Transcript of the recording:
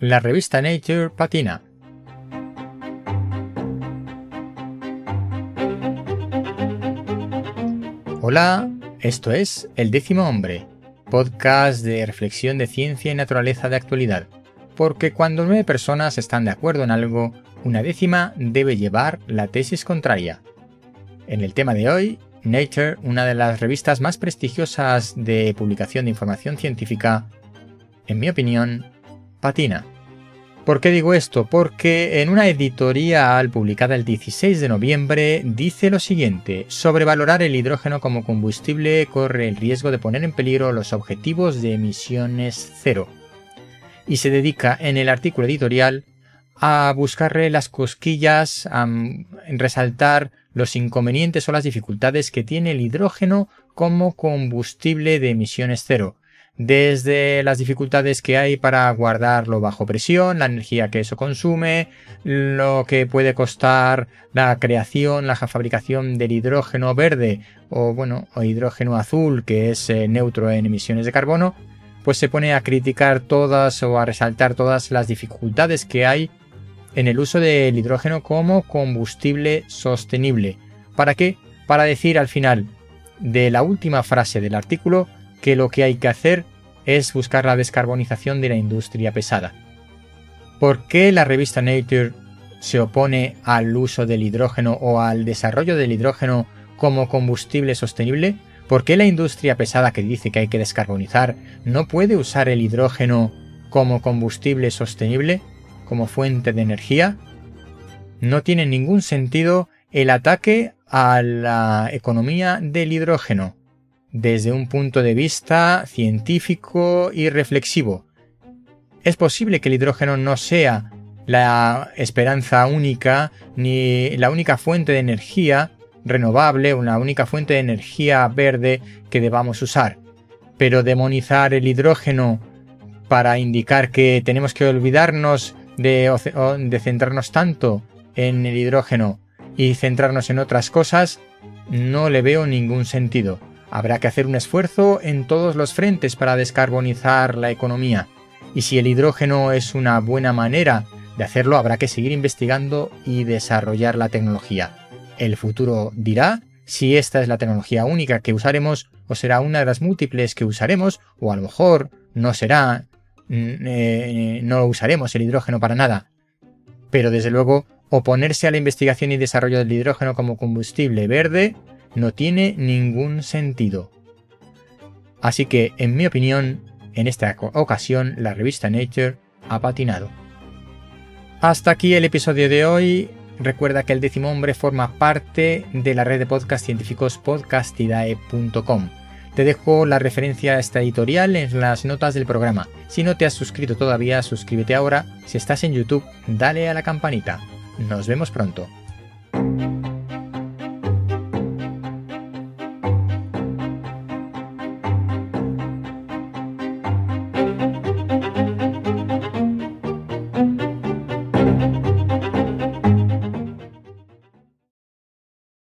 la revista Nature patina. Hola, esto es El décimo hombre, podcast de reflexión de ciencia y naturaleza de actualidad, porque cuando nueve personas están de acuerdo en algo, una décima debe llevar la tesis contraria. En el tema de hoy, Nature, una de las revistas más prestigiosas de publicación de información científica, en mi opinión, patina. ¿Por qué digo esto? Porque en una editorial publicada el 16 de noviembre dice lo siguiente, sobrevalorar el hidrógeno como combustible corre el riesgo de poner en peligro los objetivos de emisiones cero. Y se dedica en el artículo editorial a buscarle las cosquillas, a resaltar los inconvenientes o las dificultades que tiene el hidrógeno como combustible de emisiones cero, desde las dificultades que hay para guardarlo bajo presión, la energía que eso consume, lo que puede costar la creación, la fabricación del hidrógeno verde o bueno, o hidrógeno azul que es eh, neutro en emisiones de carbono, pues se pone a criticar todas o a resaltar todas las dificultades que hay en el uso del hidrógeno como combustible sostenible. ¿Para qué? Para decir al final de la última frase del artículo que lo que hay que hacer es buscar la descarbonización de la industria pesada. ¿Por qué la revista Nature se opone al uso del hidrógeno o al desarrollo del hidrógeno como combustible sostenible? ¿Por qué la industria pesada que dice que hay que descarbonizar no puede usar el hidrógeno como combustible sostenible? como fuente de energía, no tiene ningún sentido el ataque a la economía del hidrógeno desde un punto de vista científico y reflexivo. Es posible que el hidrógeno no sea la esperanza única ni la única fuente de energía renovable la única fuente de energía verde que debamos usar. Pero demonizar el hidrógeno para indicar que tenemos que olvidarnos de, centrarnos tanto en el hidrógeno y centrarnos en otras cosas, no le veo ningún sentido. Habrá que hacer un esfuerzo en todos los frentes para descarbonizar la economía. Y si el hidrógeno es una buena manera de hacerlo, habrá que seguir investigando y desarrollar la tecnología. El futuro dirá si esta es la tecnología única que usaremos o será una de las múltiples que usaremos o a lo mejor no será Mm, eh, no usaremos el hidrógeno para nada. Pero desde luego, oponerse a la investigación y desarrollo del hidrógeno como combustible verde no tiene ningún sentido. Así que, en mi opinión, en esta ocasión la revista Nature ha patinado. Hasta aquí el episodio de hoy. Recuerda que el décimo hombre forma parte de la red de podcast científicos podcastidae.com. Te dejo la referencia a esta editorial en las notas del programa. Si no te has suscrito todavía, suscríbete ahora. Si estás en YouTube, dale a la campanita. Nos vemos pronto.